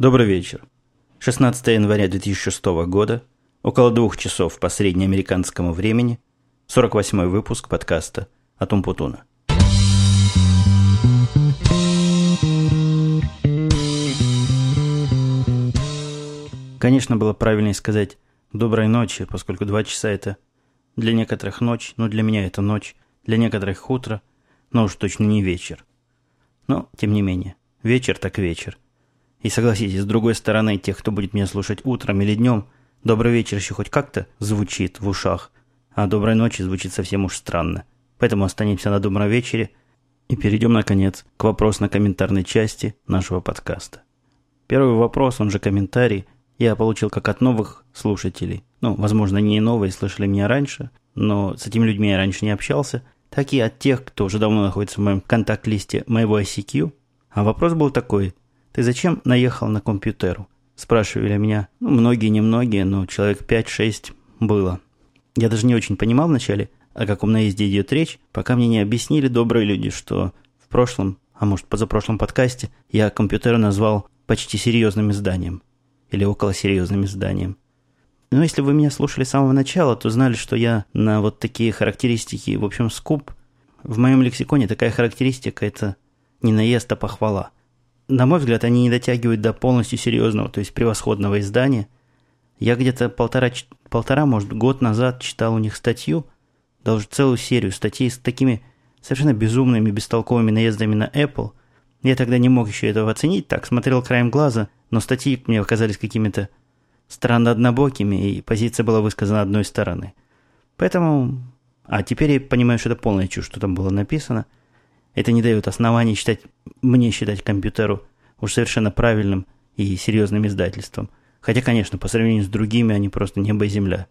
Добрый вечер. 16 января 2006 года, около двух часов по среднеамериканскому времени, 48 выпуск подкаста «Атум Путуна». Конечно, было правильнее сказать «доброй ночи», поскольку два часа – это для некоторых ночь, но для меня это ночь, для некоторых утро, но уж точно не вечер. Но, тем не менее, вечер так вечер – и согласитесь, с другой стороны, тех, кто будет меня слушать утром или днем, добрый вечер еще хоть как-то звучит в ушах, а доброй ночи звучит совсем уж странно. Поэтому останемся на добром вечере и перейдем, наконец, к вопросно-комментарной части нашего подкаста. Первый вопрос, он же комментарий, я получил как от новых слушателей. Ну, возможно, не новые, слышали меня раньше, но с этими людьми я раньше не общался, так и от тех, кто уже давно находится в моем контакт-листе моего ICQ. А вопрос был такой, «Ты зачем наехал на компьютеру?» Спрашивали меня. Ну, многие, немногие, но человек 5-6 было. Я даже не очень понимал вначале, о каком наезде идет речь, пока мне не объяснили добрые люди, что в прошлом, а может позапрошлом подкасте, я компьютер назвал почти серьезным изданием. Или около серьезным изданием. Но если вы меня слушали с самого начала, то знали, что я на вот такие характеристики, в общем, скуп. В моем лексиконе такая характеристика – это не наезд, а похвала – на мой взгляд, они не дотягивают до полностью серьезного, то есть превосходного издания. Я где-то полтора, полтора, может, год назад читал у них статью, даже целую серию статей с такими совершенно безумными, бестолковыми наездами на Apple. Я тогда не мог еще этого оценить, так, смотрел краем глаза, но статьи мне оказались какими-то странно однобокими, и позиция была высказана одной стороны. Поэтому... А теперь я понимаю, что это полная чушь, что там было написано – это не дает оснований считать, мне считать компьютеру уж совершенно правильным и серьезным издательством. Хотя, конечно, по сравнению с другими они просто небо и земля.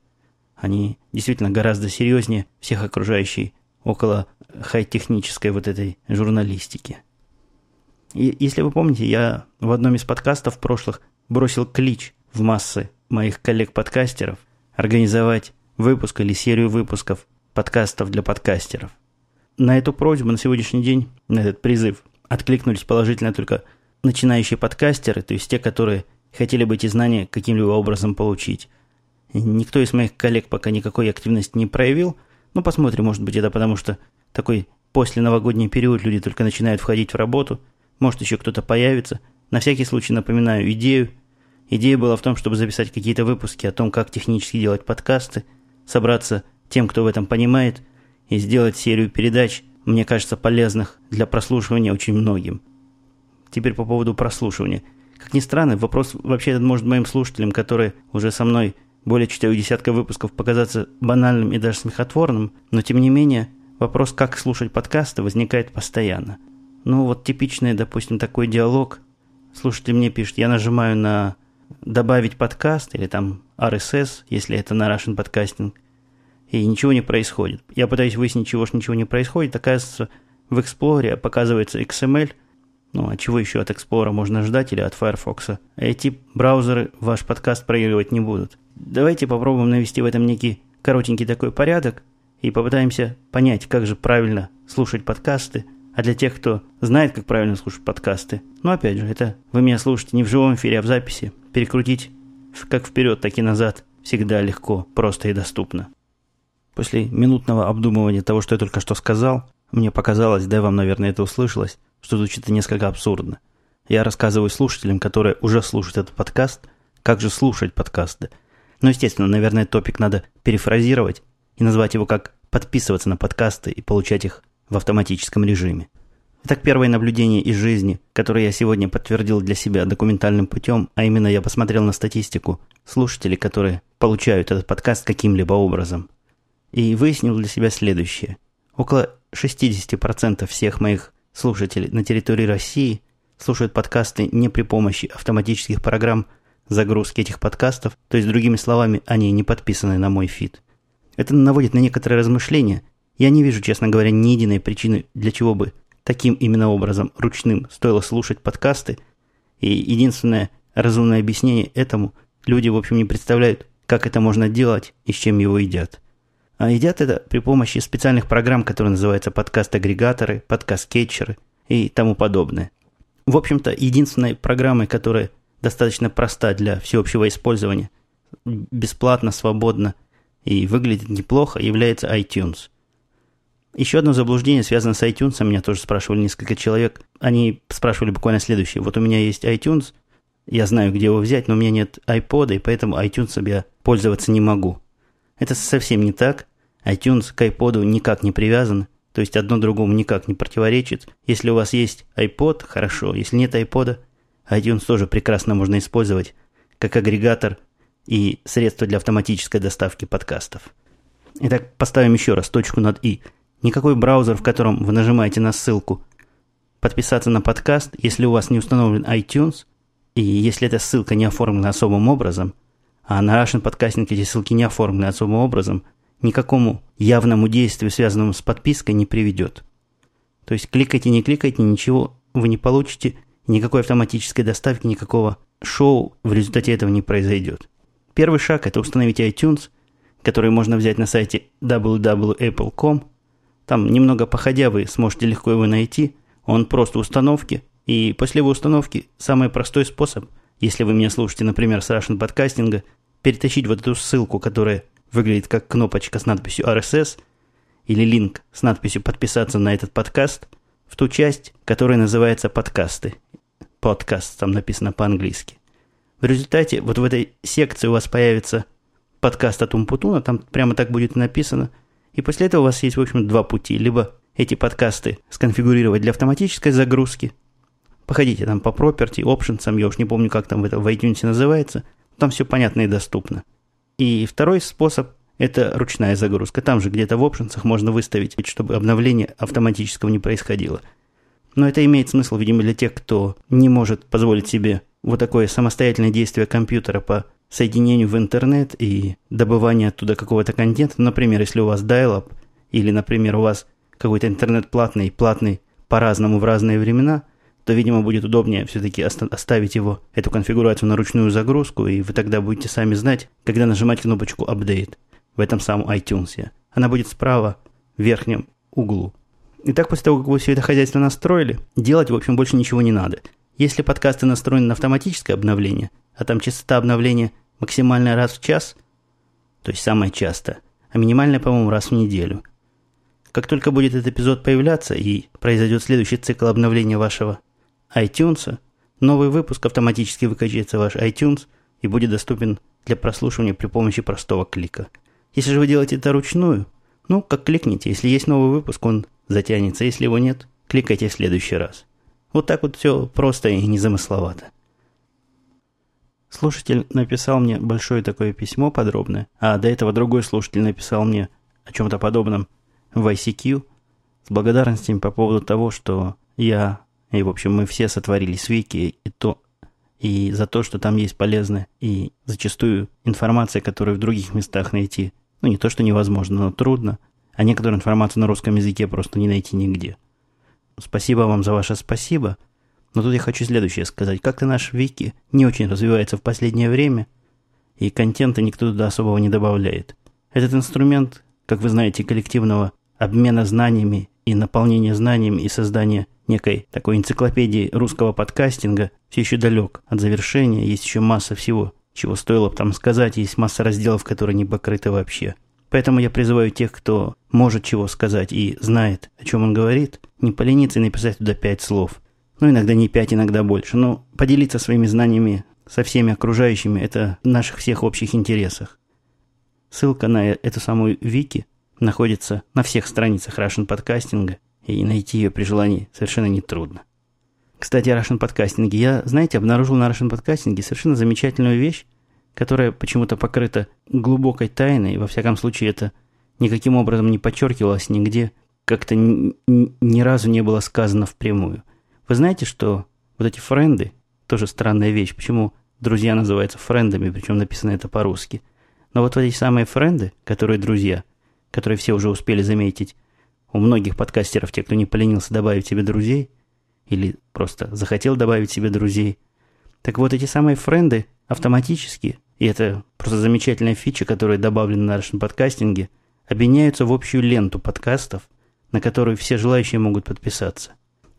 Они действительно гораздо серьезнее всех окружающей около хай-технической вот этой журналистики. И если вы помните, я в одном из подкастов прошлых бросил клич в массы моих коллег-подкастеров организовать выпуск или серию выпусков подкастов для подкастеров. На эту просьбу на сегодняшний день, на этот призыв, откликнулись положительно только начинающие подкастеры, то есть те, которые хотели бы эти знания каким-либо образом получить. Никто из моих коллег пока никакой активности не проявил. Ну, посмотрим, может быть, это потому что такой после новогодний период люди только начинают входить в работу. Может, еще кто-то появится. На всякий случай напоминаю идею. Идея была в том, чтобы записать какие-то выпуски о том, как технически делать подкасты, собраться тем, кто в этом понимает, и сделать серию передач, мне кажется, полезных для прослушивания очень многим. Теперь по поводу прослушивания. Как ни странно, вопрос вообще этот может моим слушателям, которые уже со мной более четырех десятка выпусков, показаться банальным и даже смехотворным, но тем не менее вопрос, как слушать подкасты, возникает постоянно. Ну вот типичный, допустим, такой диалог. Слушатель мне пишет, я нажимаю на добавить подкаст или там RSS, если это на Russian Podcasting – и ничего не происходит. Я пытаюсь выяснить, чего ж ничего не происходит. Оказывается, в Explorer показывается XML. Ну, а чего еще от Explorer можно ждать или от Firefox? Эти браузеры ваш подкаст проигрывать не будут. Давайте попробуем навести в этом некий коротенький такой порядок и попытаемся понять, как же правильно слушать подкасты. А для тех, кто знает, как правильно слушать подкасты, ну, опять же, это вы меня слушаете не в живом эфире, а в записи. Перекрутить как вперед, так и назад всегда легко, просто и доступно. После минутного обдумывания того, что я только что сказал, мне показалось, да и вам, наверное, это услышалось, что звучит несколько абсурдно. Я рассказываю слушателям, которые уже слушают этот подкаст, как же слушать подкасты. Но, естественно, наверное, топик надо перефразировать и назвать его как «подписываться на подкасты и получать их в автоматическом режиме». Итак, первое наблюдение из жизни, которое я сегодня подтвердил для себя документальным путем, а именно я посмотрел на статистику слушателей, которые получают этот подкаст каким-либо образом и выяснил для себя следующее. Около 60% всех моих слушателей на территории России слушают подкасты не при помощи автоматических программ загрузки этих подкастов, то есть, другими словами, они не подписаны на мой фид. Это наводит на некоторые размышления. Я не вижу, честно говоря, ни единой причины, для чего бы таким именно образом ручным стоило слушать подкасты. И единственное разумное объяснение этому – люди, в общем, не представляют, как это можно делать и с чем его едят. А едят это при помощи специальных программ, которые называются подкаст-агрегаторы, подкаст-кетчеры и тому подобное. В общем-то, единственной программой, которая достаточно проста для всеобщего использования, бесплатно, свободно и выглядит неплохо, является iTunes. Еще одно заблуждение связано с iTunes, меня тоже спрашивали несколько человек. Они спрашивали буквально следующее. Вот у меня есть iTunes, я знаю, где его взять, но у меня нет iPod, и поэтому iTunes я пользоваться не могу. Это совсем не так. iTunes к iPod никак не привязан, то есть одно другому никак не противоречит. Если у вас есть iPod, хорошо. Если нет iPod, iTunes тоже прекрасно можно использовать как агрегатор и средство для автоматической доставки подкастов. Итак, поставим еще раз точку над «и». Никакой браузер, в котором вы нажимаете на ссылку «Подписаться на подкаст», если у вас не установлен iTunes, и если эта ссылка не оформлена особым образом, а на Russian Podcasting эти ссылки не оформлены особым образом, никакому явному действию, связанному с подпиской, не приведет. То есть кликайте, не кликайте, ничего вы не получите, никакой автоматической доставки, никакого шоу в результате этого не произойдет. Первый шаг – это установить iTunes, который можно взять на сайте www.apple.com. Там немного походя вы сможете легко его найти. Он просто установки. И после его установки самый простой способ, если вы меня слушаете, например, с Russian подкастинга, перетащить вот эту ссылку, которая выглядит как кнопочка с надписью RSS, или линк с надписью «Подписаться на этот подкаст» в ту часть, которая называется «Подкасты». Подкаст там написано по-английски. В результате вот в этой секции у вас появится подкаст от Умпутуна, там прямо так будет написано. И после этого у вас есть, в общем, два пути. Либо эти подкасты сконфигурировать для автоматической загрузки. Походите там по property, options, я уж не помню, как там это в iTunes называется. Там все понятно и доступно. И второй способ – это ручная загрузка. Там же где-то в options можно выставить, чтобы обновление автоматического не происходило. Но это имеет смысл, видимо, для тех, кто не может позволить себе вот такое самостоятельное действие компьютера по соединению в интернет и добыванию оттуда какого-то контента. Например, если у вас dial-up или, например, у вас какой-то интернет платный, платный по-разному в разные времена, то, видимо, будет удобнее все-таки оставить его, эту конфигурацию на ручную загрузку, и вы тогда будете сами знать, когда нажимать кнопочку «Update» в этом самом iTunes. Она будет справа в верхнем углу. Итак, после того, как вы все это хозяйство настроили, делать, в общем, больше ничего не надо. Если подкасты настроены на автоматическое обновление, а там частота обновления максимальная раз в час, то есть самое часто, а минимальная, по-моему, раз в неделю. Как только будет этот эпизод появляться и произойдет следующий цикл обновления вашего iTunes, новый выпуск автоматически выкачается в ваш iTunes и будет доступен для прослушивания при помощи простого клика. Если же вы делаете это ручную, ну, как кликните, если есть новый выпуск, он затянется, если его нет, кликайте в следующий раз. Вот так вот все просто и незамысловато. Слушатель написал мне большое такое письмо подробное, а до этого другой слушатель написал мне о чем-то подобном в ICQ с благодарностями по поводу того, что я и, в общем, мы все сотворили с Вики и то, и за то, что там есть полезная и зачастую информация, которую в других местах найти, ну, не то, что невозможно, но трудно, а некоторую информацию на русском языке просто не найти нигде – Спасибо вам за ваше спасибо. Но тут я хочу следующее сказать. Как-то наш Вики не очень развивается в последнее время, и контента никто туда особого не добавляет. Этот инструмент, как вы знаете, коллективного обмена знаниями и наполнения знаниями и создания некой такой энциклопедии русского подкастинга все еще далек от завершения. Есть еще масса всего, чего стоило бы там сказать. Есть масса разделов, которые не покрыты вообще. Поэтому я призываю тех, кто может чего сказать и знает, о чем он говорит, не полениться и написать туда пять слов. Ну, иногда не пять, иногда больше. Но поделиться своими знаниями со всеми окружающими – это в наших всех общих интересах. Ссылка на эту самую Вики находится на всех страницах Russian подкастинга, и найти ее при желании совершенно нетрудно. Кстати, о Russian подкастинге. Я, знаете, обнаружил на Russian подкастинге совершенно замечательную вещь, которая почему-то покрыта глубокой тайной, во всяком случае это никаким образом не подчеркивалось нигде, как-то ни, ни разу не было сказано впрямую. Вы знаете, что вот эти френды, тоже странная вещь, почему друзья называются френдами, причем написано это по-русски. Но вот эти самые френды, которые друзья, которые все уже успели заметить, у многих подкастеров, те, кто не поленился добавить себе друзей, или просто захотел добавить себе друзей, так вот эти самые френды автоматически и это просто замечательная фича, которая добавлена на нашем подкастинге, объединяются в общую ленту подкастов, на которую все желающие могут подписаться.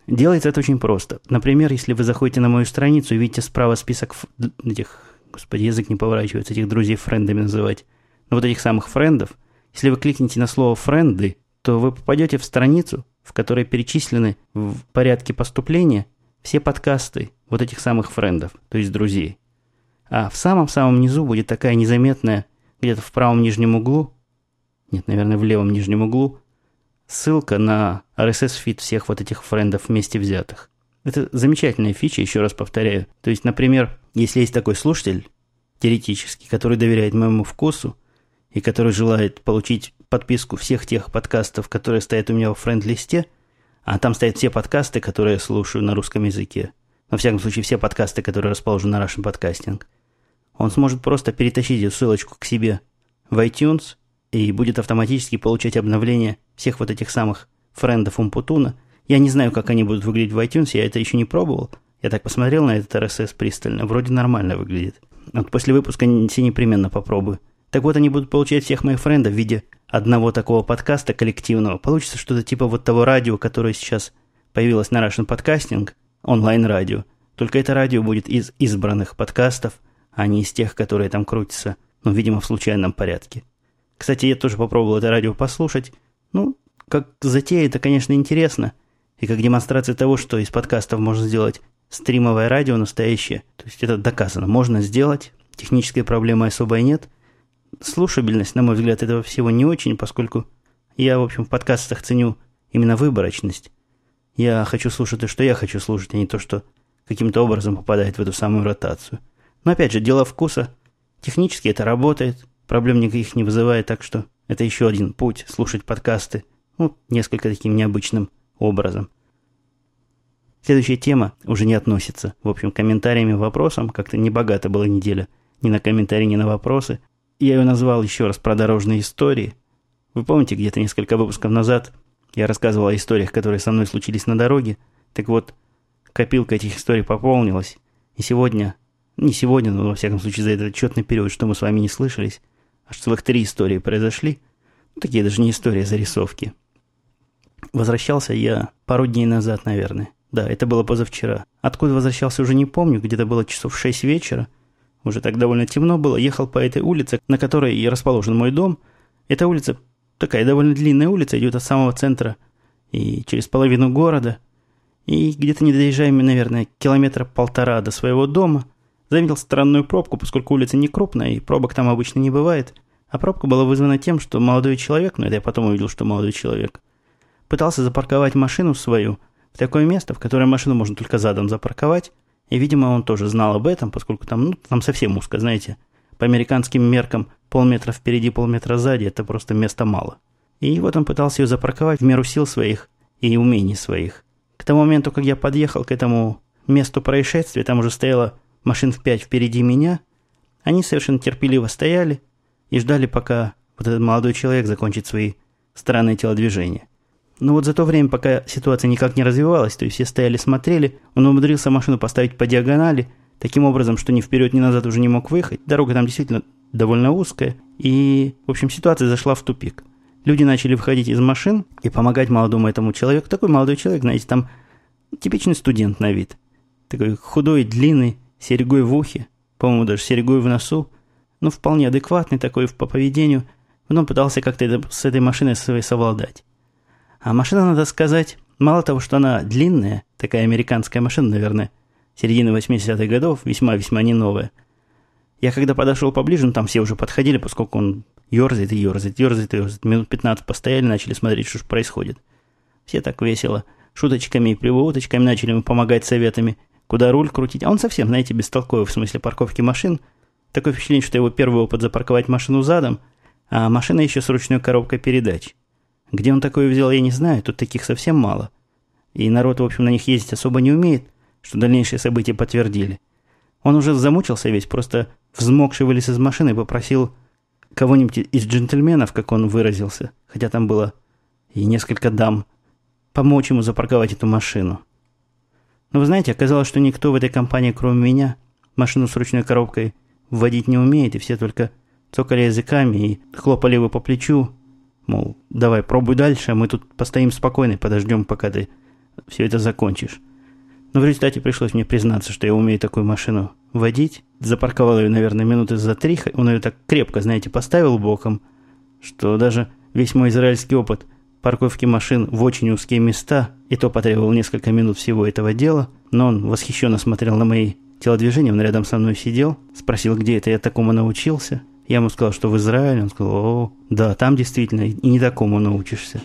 Делается это очень просто. Например, если вы заходите на мою страницу и видите справа список этих, господи, язык не поворачивается, этих друзей френдами называть, но вот этих самых френдов, если вы кликните на слово «френды», то вы попадете в страницу, в которой перечислены в порядке поступления все подкасты вот этих самых френдов, то есть друзей. А в самом-самом низу будет такая незаметная, где-то в правом нижнем углу, нет, наверное, в левом нижнем углу, ссылка на RSS-фид всех вот этих френдов вместе взятых. Это замечательная фича, еще раз повторяю. То есть, например, если есть такой слушатель, теоретически, который доверяет моему вкусу и который желает получить подписку всех тех подкастов, которые стоят у меня в френд-листе, а там стоят все подкасты, которые я слушаю на русском языке. Во всяком случае, все подкасты, которые расположены на Russian Podcasting. Он сможет просто перетащить эту ссылочку к себе в iTunes и будет автоматически получать обновления всех вот этих самых френдов Умпутуна. Я не знаю, как они будут выглядеть в iTunes, я это еще не пробовал. Я так посмотрел на этот RSS пристально, вроде нормально выглядит. Вот после выпуска все непременно попробую. Так вот, они будут получать всех моих френдов в виде одного такого подкаста коллективного. Получится что-то типа вот того радио, которое сейчас появилось на Russian Podcasting, онлайн-радио. Только это радио будет из избранных подкастов, а не из тех, которые там крутятся, ну, видимо, в случайном порядке. Кстати, я тоже попробовал это радио послушать. Ну, как затея, это, конечно, интересно. И как демонстрация того, что из подкастов можно сделать стримовое радио настоящее. То есть это доказано. Можно сделать. Технической проблемы особой нет. Слушабельность, на мой взгляд, этого всего не очень, поскольку я, в общем, в подкастах ценю именно выборочность. Я хочу слушать то, что я хочу слушать, а не то, что каким-то образом попадает в эту самую ротацию. Но опять же, дело вкуса. Технически это работает проблем никаких не вызывает, так что это еще один путь слушать подкасты, ну, несколько таким необычным образом. Следующая тема уже не относится, в общем, комментариями вопросам, как-то небогато была неделя, ни на комментарии, ни на вопросы. Я ее назвал еще раз про дорожные истории. Вы помните, где-то несколько выпусков назад я рассказывал о историях, которые со мной случились на дороге. Так вот, копилка этих историй пополнилась. И сегодня, не сегодня, но во всяком случае за этот отчетный период, что мы с вами не слышались, Аж целых три истории произошли. Ну, такие даже не истории, а зарисовки. Возвращался я пару дней назад, наверное. Да, это было позавчера. Откуда возвращался, уже не помню. Где-то было часов шесть вечера. Уже так довольно темно было. Ехал по этой улице, на которой и расположен мой дом. Эта улица такая довольно длинная улица, идет от самого центра и через половину города. И где-то не доезжаем, наверное, километра полтора до своего дома – Заметил странную пробку, поскольку улица не крупная, и пробок там обычно не бывает. А пробка была вызвана тем, что молодой человек, ну это я потом увидел, что молодой человек, пытался запарковать машину свою в такое место, в которое машину можно только задом запарковать. И, видимо, он тоже знал об этом, поскольку там, ну, там совсем узко, знаете. По американским меркам полметра впереди, полметра сзади – это просто места мало. И вот он пытался ее запарковать в меру сил своих и умений своих. К тому моменту, как я подъехал к этому месту происшествия, там уже стояла машин в пять впереди меня, они совершенно терпеливо стояли и ждали, пока вот этот молодой человек закончит свои странные телодвижения. Но вот за то время, пока ситуация никак не развивалась, то есть все стояли, смотрели, он умудрился машину поставить по диагонали, таким образом, что ни вперед, ни назад уже не мог выехать. Дорога там действительно довольно узкая. И, в общем, ситуация зашла в тупик. Люди начали выходить из машин и помогать молодому этому человеку. Такой молодой человек, знаете, там типичный студент на вид. Такой худой, длинный, серьгой в ухе, по-моему, даже серьгой в носу, ну, вполне адекватный такой по поведению, но он пытался как-то с этой машиной своей совладать. А машина, надо сказать, мало того, что она длинная, такая американская машина, наверное, середины 80-х годов, весьма-весьма не новая. Я когда подошел поближе, ну, там все уже подходили, поскольку он ерзает и ерзает, ерзает и ерзает. Минут 15 постояли, начали смотреть, что же происходит. Все так весело, шуточками и приводочками начали ему помогать советами – куда руль крутить. А он совсем, знаете, бестолковый в смысле парковки машин. Такое впечатление, что его первый опыт запарковать машину задом, а машина еще с ручной коробкой передач. Где он такое взял, я не знаю, тут таких совсем мало. И народ, в общем, на них ездить особо не умеет, что дальнейшие события подтвердили. Он уже замучился весь, просто взмокший вылез из машины и попросил кого-нибудь из джентльменов, как он выразился, хотя там было и несколько дам, помочь ему запарковать эту машину. Но вы знаете, оказалось, что никто в этой компании, кроме меня, машину с ручной коробкой вводить не умеет, и все только цокали языками и хлопали его по плечу, мол, давай, пробуй дальше, а мы тут постоим спокойно и подождем, пока ты все это закончишь. Но в результате пришлось мне признаться, что я умею такую машину водить. Запарковал ее, наверное, минуты за три. Он ее так крепко, знаете, поставил боком, что даже весь мой израильский опыт парковки машин в очень узкие места, и то потребовал несколько минут всего этого дела, но он восхищенно смотрел на мои телодвижения, он рядом со мной сидел, спросил, где это я такому научился. Я ему сказал, что в Израиле. Он сказал, о, да, там действительно и не такому научишься.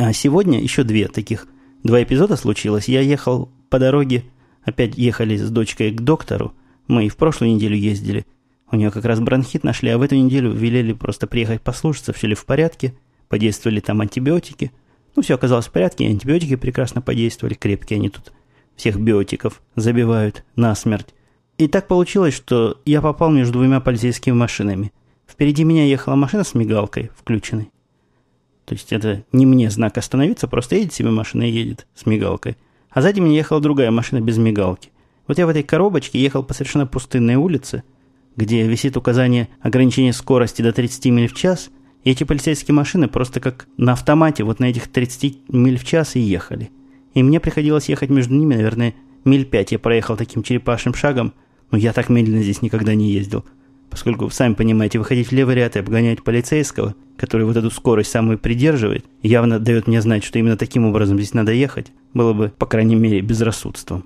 А сегодня еще две таких, два эпизода случилось. Я ехал по дороге, опять ехали с дочкой к доктору. Мы и в прошлую неделю ездили. У нее как раз бронхит нашли, а в эту неделю велели просто приехать послушаться, все ли в порядке. Подействовали там антибиотики. Ну, все оказалось в порядке, антибиотики прекрасно подействовали, крепкие они тут всех биотиков забивают насмерть. И так получилось, что я попал между двумя полицейскими машинами. Впереди меня ехала машина с мигалкой включенной. То есть это не мне знак остановиться, просто едет себе машина и едет с мигалкой. А сзади меня ехала другая машина без мигалки. Вот я в этой коробочке ехал по совершенно пустынной улице, где висит указание ограничения скорости до 30 миль в час, и эти полицейские машины просто как на автомате вот на этих 30 миль в час и ехали. И мне приходилось ехать между ними, наверное, миль пять я проехал таким черепашным шагом – но я так медленно здесь никогда не ездил. Поскольку, сами понимаете, выходить в левый ряд и обгонять полицейского, который вот эту скорость самую придерживает, явно дает мне знать, что именно таким образом здесь надо ехать, было бы, по крайней мере, безрассудством.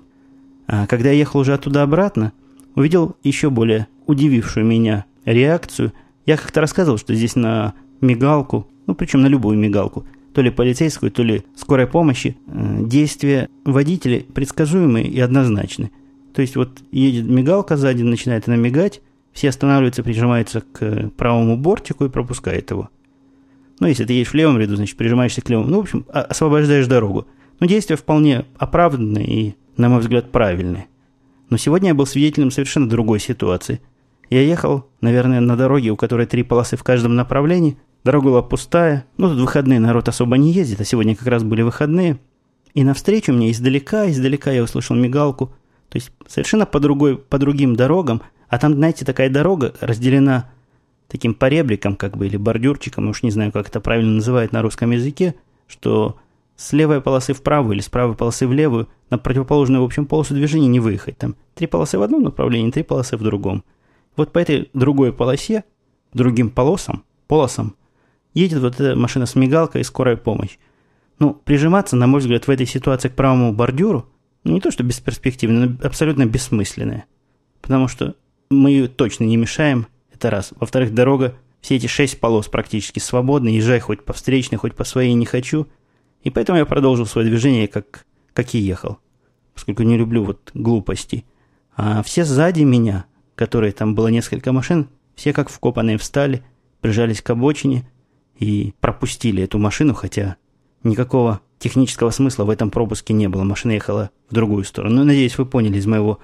А когда я ехал уже оттуда обратно, увидел еще более удивившую меня реакцию. Я как-то рассказывал, что здесь на мигалку, ну причем на любую мигалку, то ли полицейскую, то ли скорой помощи, э, действия водителей предсказуемые и однозначны. То есть вот едет мигалка сзади, начинает она мигать, все останавливаются, прижимаются к правому бортику и пропускают его. Ну, если ты едешь в левом ряду, значит, прижимаешься к левому. Ну, в общем, освобождаешь дорогу. Но действия вполне оправданные и, на мой взгляд, правильные. Но сегодня я был свидетелем совершенно другой ситуации. Я ехал, наверное, на дороге, у которой три полосы в каждом направлении. Дорога была пустая. Ну, тут выходные народ особо не ездит, а сегодня как раз были выходные. И навстречу мне издалека, издалека я услышал мигалку. То есть совершенно по, другой, по другим дорогам. А там, знаете, такая дорога разделена таким поребриком, как бы, или бордюрчиком, уж не знаю, как это правильно называют на русском языке, что с левой полосы в правую или с правой полосы в левую на противоположную, в общем, полосу движения не выехать. Там три полосы в одном направлении, три полосы в другом. Вот по этой другой полосе, другим полосам, полосам, едет вот эта машина с мигалкой и скорая помощь. Ну, прижиматься, на мой взгляд, в этой ситуации к правому бордюру – не то, что бесперспективная, но абсолютно бессмысленная. Потому что мы ее точно не мешаем, это раз. Во-вторых, дорога, все эти шесть полос практически свободны, езжай хоть по встречной, хоть по своей не хочу. И поэтому я продолжил свое движение, как, как и ехал. Поскольку не люблю вот глупости. А все сзади меня, которые там было несколько машин, все как вкопанные встали, прижались к обочине и пропустили эту машину, хотя никакого технического смысла в этом пропуске не было. Машина ехала в другую сторону. Но, надеюсь, вы поняли из моего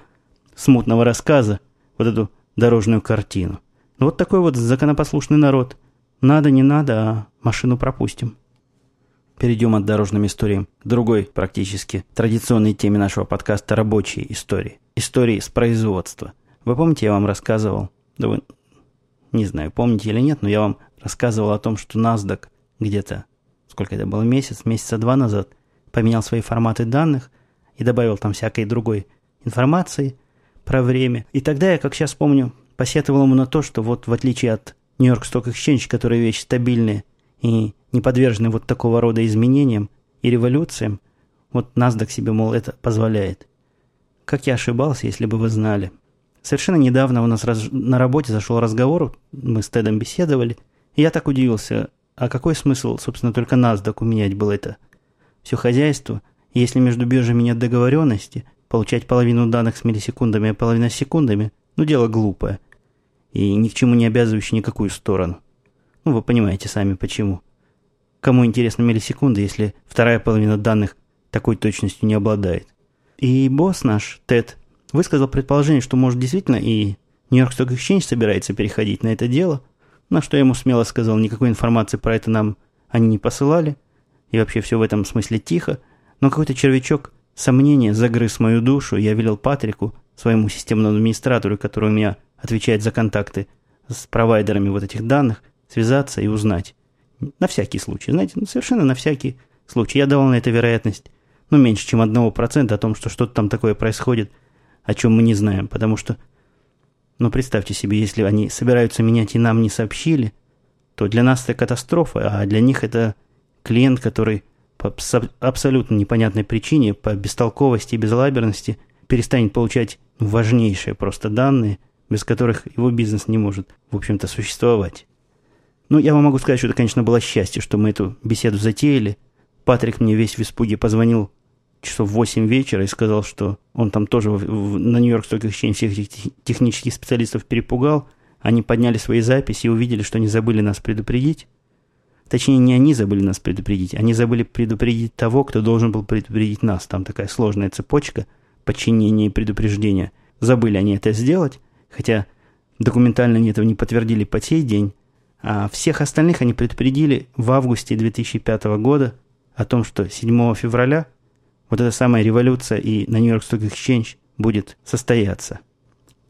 смутного рассказа вот эту дорожную картину. Ну, вот такой вот законопослушный народ. Надо, не надо, а машину пропустим. Перейдем от дорожным историям к другой, практически традиционной теме нашего подкаста «Рабочие истории». Истории с производства. Вы помните, я вам рассказывал, да вы не знаю, помните или нет, но я вам рассказывал о том, что NASDAQ где-то сколько это было, месяц, месяца два назад, поменял свои форматы данных и добавил там всякой другой информации про время. И тогда я, как сейчас помню, посетовал ему на то, что вот в отличие от Нью-Йорк Stock Exchange, которые вещи стабильные и не подвержены вот такого рода изменениям и революциям, вот NASDAQ себе, мол, это позволяет. Как я ошибался, если бы вы знали. Совершенно недавно у нас раз, на работе зашел разговор, мы с Тедом беседовали, и я так удивился, а какой смысл, собственно, только NASDAQ менять было это? Все хозяйство, если между биржами нет договоренности, получать половину данных с миллисекундами, а половина с секундами, ну дело глупое. И ни к чему не обязывающее никакую сторону. Ну, вы понимаете сами почему. Кому интересны миллисекунды, если вторая половина данных такой точностью не обладает? И босс наш, Тед, высказал предположение, что, может, действительно и Нью-Йорк Stock Exchange собирается переходить на это дело – на что я ему смело сказал, никакой информации про это нам они не посылали. И вообще все в этом смысле тихо. Но какой-то червячок сомнения загрыз мою душу. Я велел Патрику, своему системному администратору, который у меня отвечает за контакты с провайдерами вот этих данных, связаться и узнать. На всякий случай, знаете, ну, совершенно на всякий случай. Я давал на это вероятность ну, меньше, чем 1% о том, что что-то там такое происходит, о чем мы не знаем. Потому что, ну, представьте себе, если они собираются менять и нам не сообщили, то для нас это катастрофа, а для них это клиент, который по абсолютно непонятной причине, по бестолковости и безлаберности перестанет получать важнейшие просто данные, без которых его бизнес не может, в общем-то, существовать. Ну, я вам могу сказать, что это, конечно, было счастье, что мы эту беседу затеяли. Патрик мне весь в испуге позвонил часов в 8 вечера и сказал, что он там тоже на Нью-Йорк Stock всех этих технических специалистов перепугал. Они подняли свои записи и увидели, что они забыли нас предупредить. Точнее, не они забыли нас предупредить, они забыли предупредить того, кто должен был предупредить нас. Там такая сложная цепочка подчинения и предупреждения. Забыли они это сделать, хотя документально они этого не подтвердили по сей день. А всех остальных они предупредили в августе 2005 года о том, что 7 февраля вот эта самая революция и на Нью-Йорк Stock Exchange будет состояться.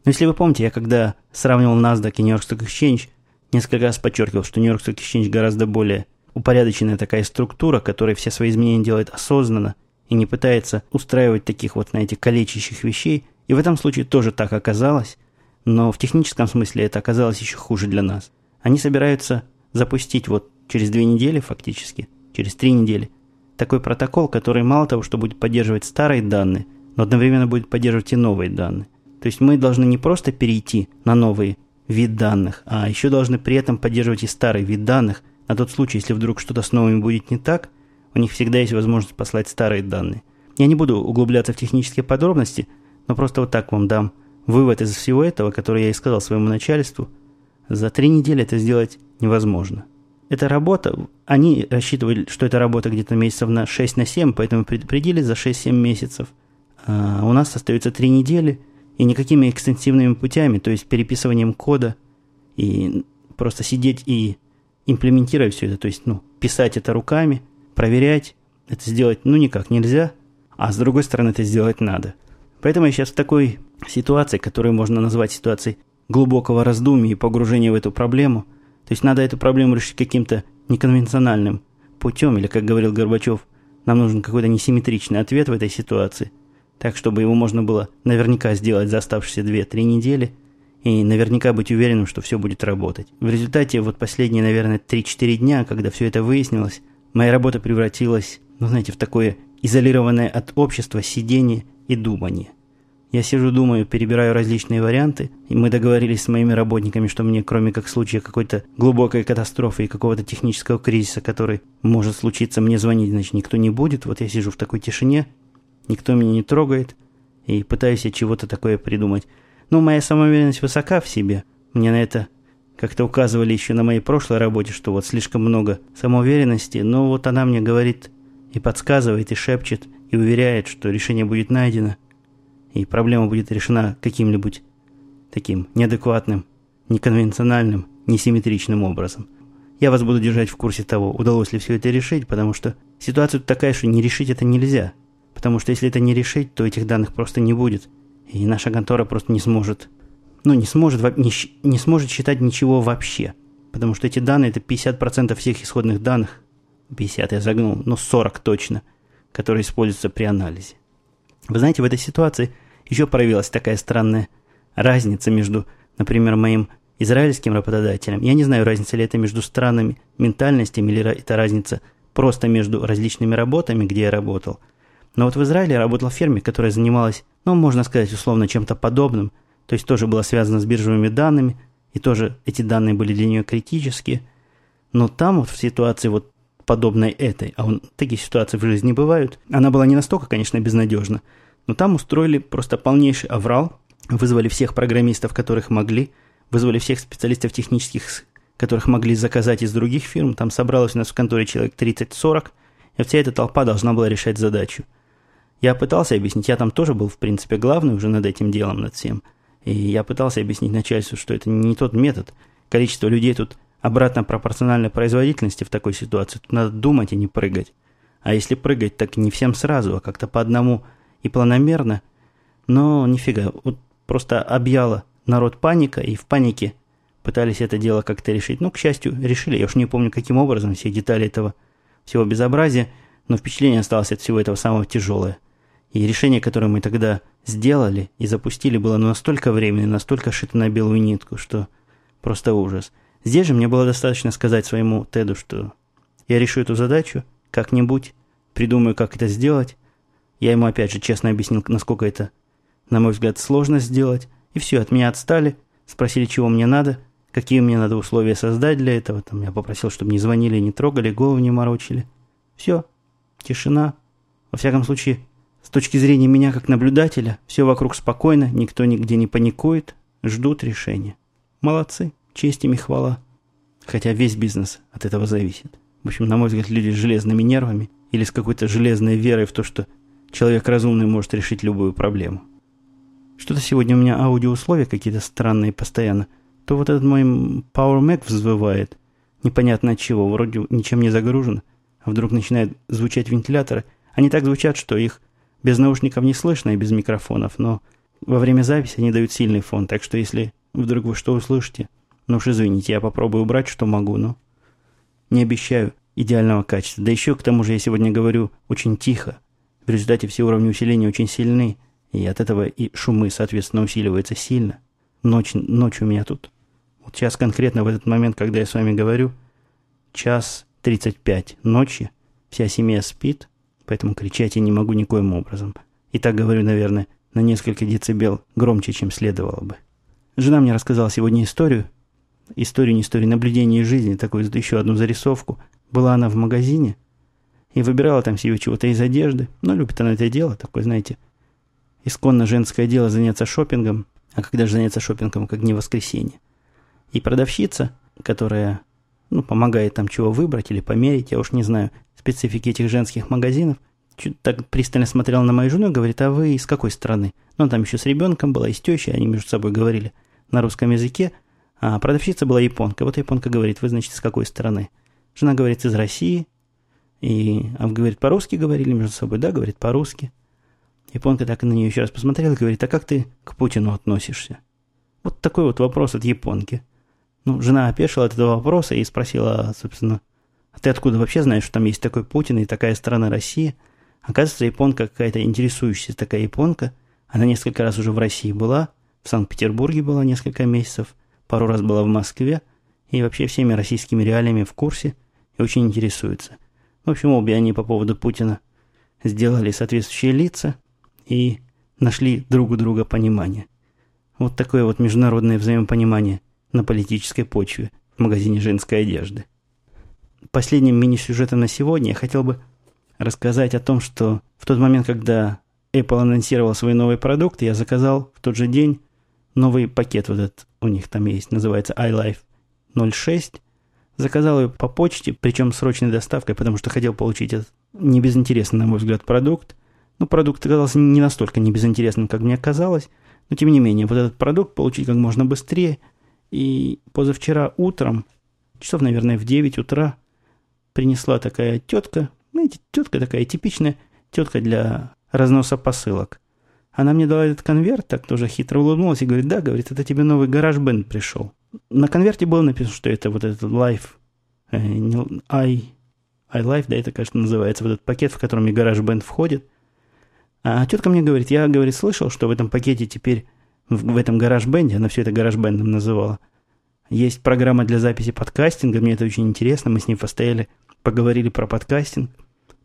Но если вы помните, я когда сравнивал NASDAQ и Нью-Йорк Stock Exchange, несколько раз подчеркивал, что Нью-Йорк Stock Exchange гораздо более упорядоченная такая структура, которая все свои изменения делает осознанно и не пытается устраивать таких вот, знаете, калечащих вещей. И в этом случае тоже так оказалось, но в техническом смысле это оказалось еще хуже для нас. Они собираются запустить вот через две недели фактически, через три недели, такой протокол, который мало того, что будет поддерживать старые данные, но одновременно будет поддерживать и новые данные. То есть мы должны не просто перейти на новый вид данных, а еще должны при этом поддерживать и старый вид данных, на тот случай, если вдруг что-то с новыми будет не так, у них всегда есть возможность послать старые данные. Я не буду углубляться в технические подробности, но просто вот так вам дам вывод из всего этого, который я и сказал своему начальству. За три недели это сделать невозможно. Эта работа, они рассчитывали, что это работа где-то месяцев на 6 на 7, поэтому предупредили за 6-7 месяцев. А у нас остается 3 недели, и никакими экстенсивными путями, то есть переписыванием кода, и просто сидеть и имплементировать все это, то есть, ну, писать это руками, проверять, это сделать, ну, никак нельзя, а с другой стороны, это сделать надо. Поэтому я сейчас в такой ситуации, которую можно назвать ситуацией глубокого раздумья и погружения в эту проблему – то есть надо эту проблему решить каким-то неконвенциональным путем, или, как говорил Горбачев, нам нужен какой-то несимметричный ответ в этой ситуации, так, чтобы его можно было наверняка сделать за оставшиеся 2-3 недели, и наверняка быть уверенным, что все будет работать. В результате вот последние, наверное, 3-4 дня, когда все это выяснилось, моя работа превратилась, ну, знаете, в такое изолированное от общества сидение и думание. Я сижу, думаю, перебираю различные варианты, и мы договорились с моими работниками, что мне, кроме как случая какой-то глубокой катастрофы и какого-то технического кризиса, который может случиться, мне звонить, значит, никто не будет. Вот я сижу в такой тишине, никто меня не трогает, и пытаюсь я чего-то такое придумать. Ну, моя самоуверенность высока в себе. Мне на это как-то указывали еще на моей прошлой работе, что вот слишком много самоуверенности, но вот она мне говорит и подсказывает, и шепчет, и уверяет, что решение будет найдено – и проблема будет решена каким-нибудь таким неадекватным, неконвенциональным, несимметричным образом. Я вас буду держать в курсе того, удалось ли все это решить, потому что ситуация такая, что не решить это нельзя. Потому что если это не решить, то этих данных просто не будет. И наша контора просто не сможет, ну, не сможет, не, не сможет считать ничего вообще. Потому что эти данные, это 50% всех исходных данных, 50 я загнул, но 40 точно, которые используются при анализе. Вы знаете, в этой ситуации еще проявилась такая странная разница между, например, моим израильским работодателем. Я не знаю, разница ли это между странами, ментальностями, или это разница просто между различными работами, где я работал. Но вот в Израиле я работал в фирме, которая занималась, ну, можно сказать, условно, чем-то подобным. То есть тоже было связано с биржевыми данными, и тоже эти данные были для нее критические. Но там вот в ситуации вот подобной этой, а он, такие ситуации в жизни бывают, она была не настолько, конечно, безнадежна, но там устроили просто полнейший аврал, вызвали всех программистов, которых могли, вызвали всех специалистов технических, которых могли заказать из других фирм. Там собралось у нас в конторе человек 30-40, и вся эта толпа должна была решать задачу. Я пытался объяснить, я там тоже был, в принципе, главный уже над этим делом, над всем. И я пытался объяснить начальству, что это не тот метод. Количество людей тут обратно пропорционально производительности в такой ситуации. Тут надо думать, а не прыгать. А если прыгать, так не всем сразу, а как-то по одному – и планомерно, но нифига, вот просто объяла народ паника, и в панике пытались это дело как-то решить. Ну, к счастью, решили, я уж не помню, каким образом, все детали этого всего безобразия, Но впечатление осталось от всего этого самого тяжелое. И решение, которое мы тогда сделали и запустили, было настолько временное, настолько шито на белую нитку, что просто ужас. Здесь же мне было достаточно сказать своему Теду, что я решу эту задачу как-нибудь, придумаю, как это сделать. Я ему опять же честно объяснил, насколько это, на мой взгляд, сложно сделать. И все, от меня отстали, спросили, чего мне надо, какие мне надо условия создать для этого. Там я попросил, чтобы не звонили, не трогали, голову не морочили. Все, тишина. Во всяком случае, с точки зрения меня как наблюдателя, все вокруг спокойно, никто нигде не паникует, ждут решения. Молодцы, честь им и хвала. Хотя весь бизнес от этого зависит. В общем, на мой взгляд, люди с железными нервами или с какой-то железной верой в то, что человек разумный может решить любую проблему. Что-то сегодня у меня аудиоусловия какие-то странные постоянно. То вот этот мой Power Mac взвывает, непонятно от чего, вроде ничем не загружен, а вдруг начинает звучать вентиляторы. Они так звучат, что их без наушников не слышно и без микрофонов, но во время записи они дают сильный фон, так что если вдруг вы что услышите, ну уж извините, я попробую убрать, что могу, но не обещаю идеального качества. Да еще к тому же я сегодня говорю очень тихо. В результате все уровни усиления очень сильны, и от этого и шумы, соответственно, усиливаются сильно. Ночь, ночь у меня тут. Вот сейчас конкретно в этот момент, когда я с вами говорю, час 35 ночи, вся семья спит, поэтому кричать я не могу никоим образом. И так говорю, наверное, на несколько децибел громче, чем следовало бы. Жена мне рассказала сегодня историю, историю, не историю, наблюдение жизни, такую еще одну зарисовку. Была она в магазине и выбирала там себе чего-то из одежды. Но любит она это дело, такое, знаете, исконно женское дело заняться шопингом. А когда же заняться шопингом, как не воскресенье? И продавщица, которая ну, помогает там чего выбрать или померить, я уж не знаю специфики этих женских магазинов, чуть так пристально смотрела на мою жену и говорит, а вы из какой страны? Ну, там еще с ребенком была, и с тещей, они между собой говорили на русском языке – а продавщица была японка. Вот японка говорит, вы, значит, с какой стороны? Жена говорит, из России. И, а говорит, по-русски говорили между собой? Да, говорит, по-русски. Японка так на нее еще раз посмотрела и говорит, а как ты к Путину относишься? Вот такой вот вопрос от японки. Ну, жена опешила от этого вопроса и спросила, собственно, а ты откуда вообще знаешь, что там есть такой Путин и такая страна Россия? Оказывается, японка какая-то интересующаяся такая японка. Она несколько раз уже в России была, в Санкт-Петербурге была несколько месяцев – пару раз была в Москве и вообще всеми российскими реалиями в курсе и очень интересуется. В общем, обе они по поводу Путина сделали соответствующие лица и нашли друг у друга понимание. Вот такое вот международное взаимопонимание на политической почве в магазине женской одежды. Последним мини-сюжетом на сегодня я хотел бы рассказать о том, что в тот момент, когда Apple анонсировал свой новый продукт, я заказал в тот же день новый пакет вот этот у них там есть, называется iLife 06. Заказал ее по почте, причем срочной доставкой, потому что хотел получить этот не безинтересный, на мой взгляд, продукт. Ну, продукт оказался не настолько не безинтересным, как мне казалось, но тем не менее, вот этот продукт получить как можно быстрее. И позавчера утром, часов, наверное, в 9 утра, принесла такая тетка, знаете, тетка такая типичная тетка для разноса посылок – она мне дала этот конверт, так тоже хитро улыбнулась и говорит, да, говорит, это тебе новый гараж бенд пришел. На конверте было написано, что это вот этот Life, э, I, iLife, да, это, кажется, называется, вот этот пакет, в котором и бенд входит. А тетка мне говорит, я, говорит, слышал, что в этом пакете теперь, в, в этом бенде, она все это бендом называла, есть программа для записи подкастинга, мне это очень интересно, мы с ней постояли, поговорили про подкастинг.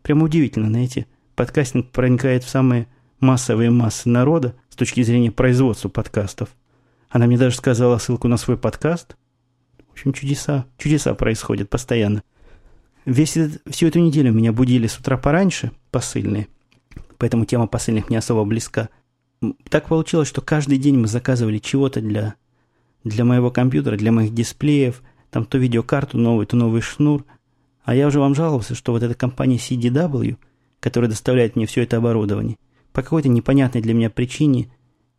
Прямо удивительно, знаете, подкастинг проникает в самые массовые массы народа с точки зрения производства подкастов. Она мне даже сказала ссылку на свой подкаст. В общем, чудеса, чудеса происходят постоянно. Весь этот, всю эту неделю меня будили с утра пораньше посыльные, поэтому тема посыльных мне особо близка. Так получилось, что каждый день мы заказывали чего-то для, для моего компьютера, для моих дисплеев, там то видеокарту новую, то новый шнур. А я уже вам жаловался, что вот эта компания CDW, которая доставляет мне все это оборудование – по какой-то непонятной для меня причине,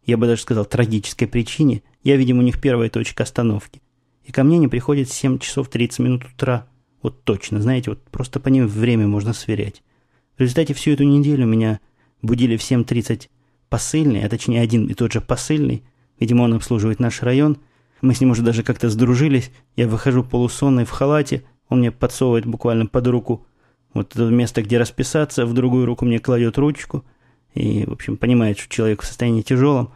я бы даже сказал трагической причине, я, видимо, у них первая точка остановки. И ко мне не приходит 7 часов 30 минут утра. Вот точно, знаете, вот просто по ним время можно сверять. В результате всю эту неделю меня будили в 7.30 посыльный, а точнее один и тот же посыльный. Видимо, он обслуживает наш район. Мы с ним уже даже как-то сдружились. Я выхожу полусонный в халате. Он мне подсовывает буквально под руку Вот это место, где расписаться, в другую руку мне кладет ручку и, в общем, понимает, что человек в состоянии тяжелом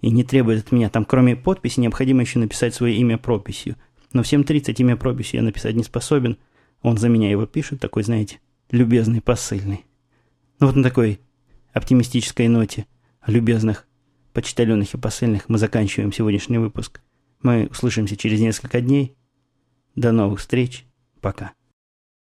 и не требует от меня. Там, кроме подписи, необходимо еще написать свое имя прописью. Но в 7.30 имя прописью я написать не способен. Он за меня его пишет, такой, знаете, любезный, посыльный. Ну вот на такой оптимистической ноте любезных почтальонных и посыльных мы заканчиваем сегодняшний выпуск. Мы услышимся через несколько дней. До новых встреч. Пока.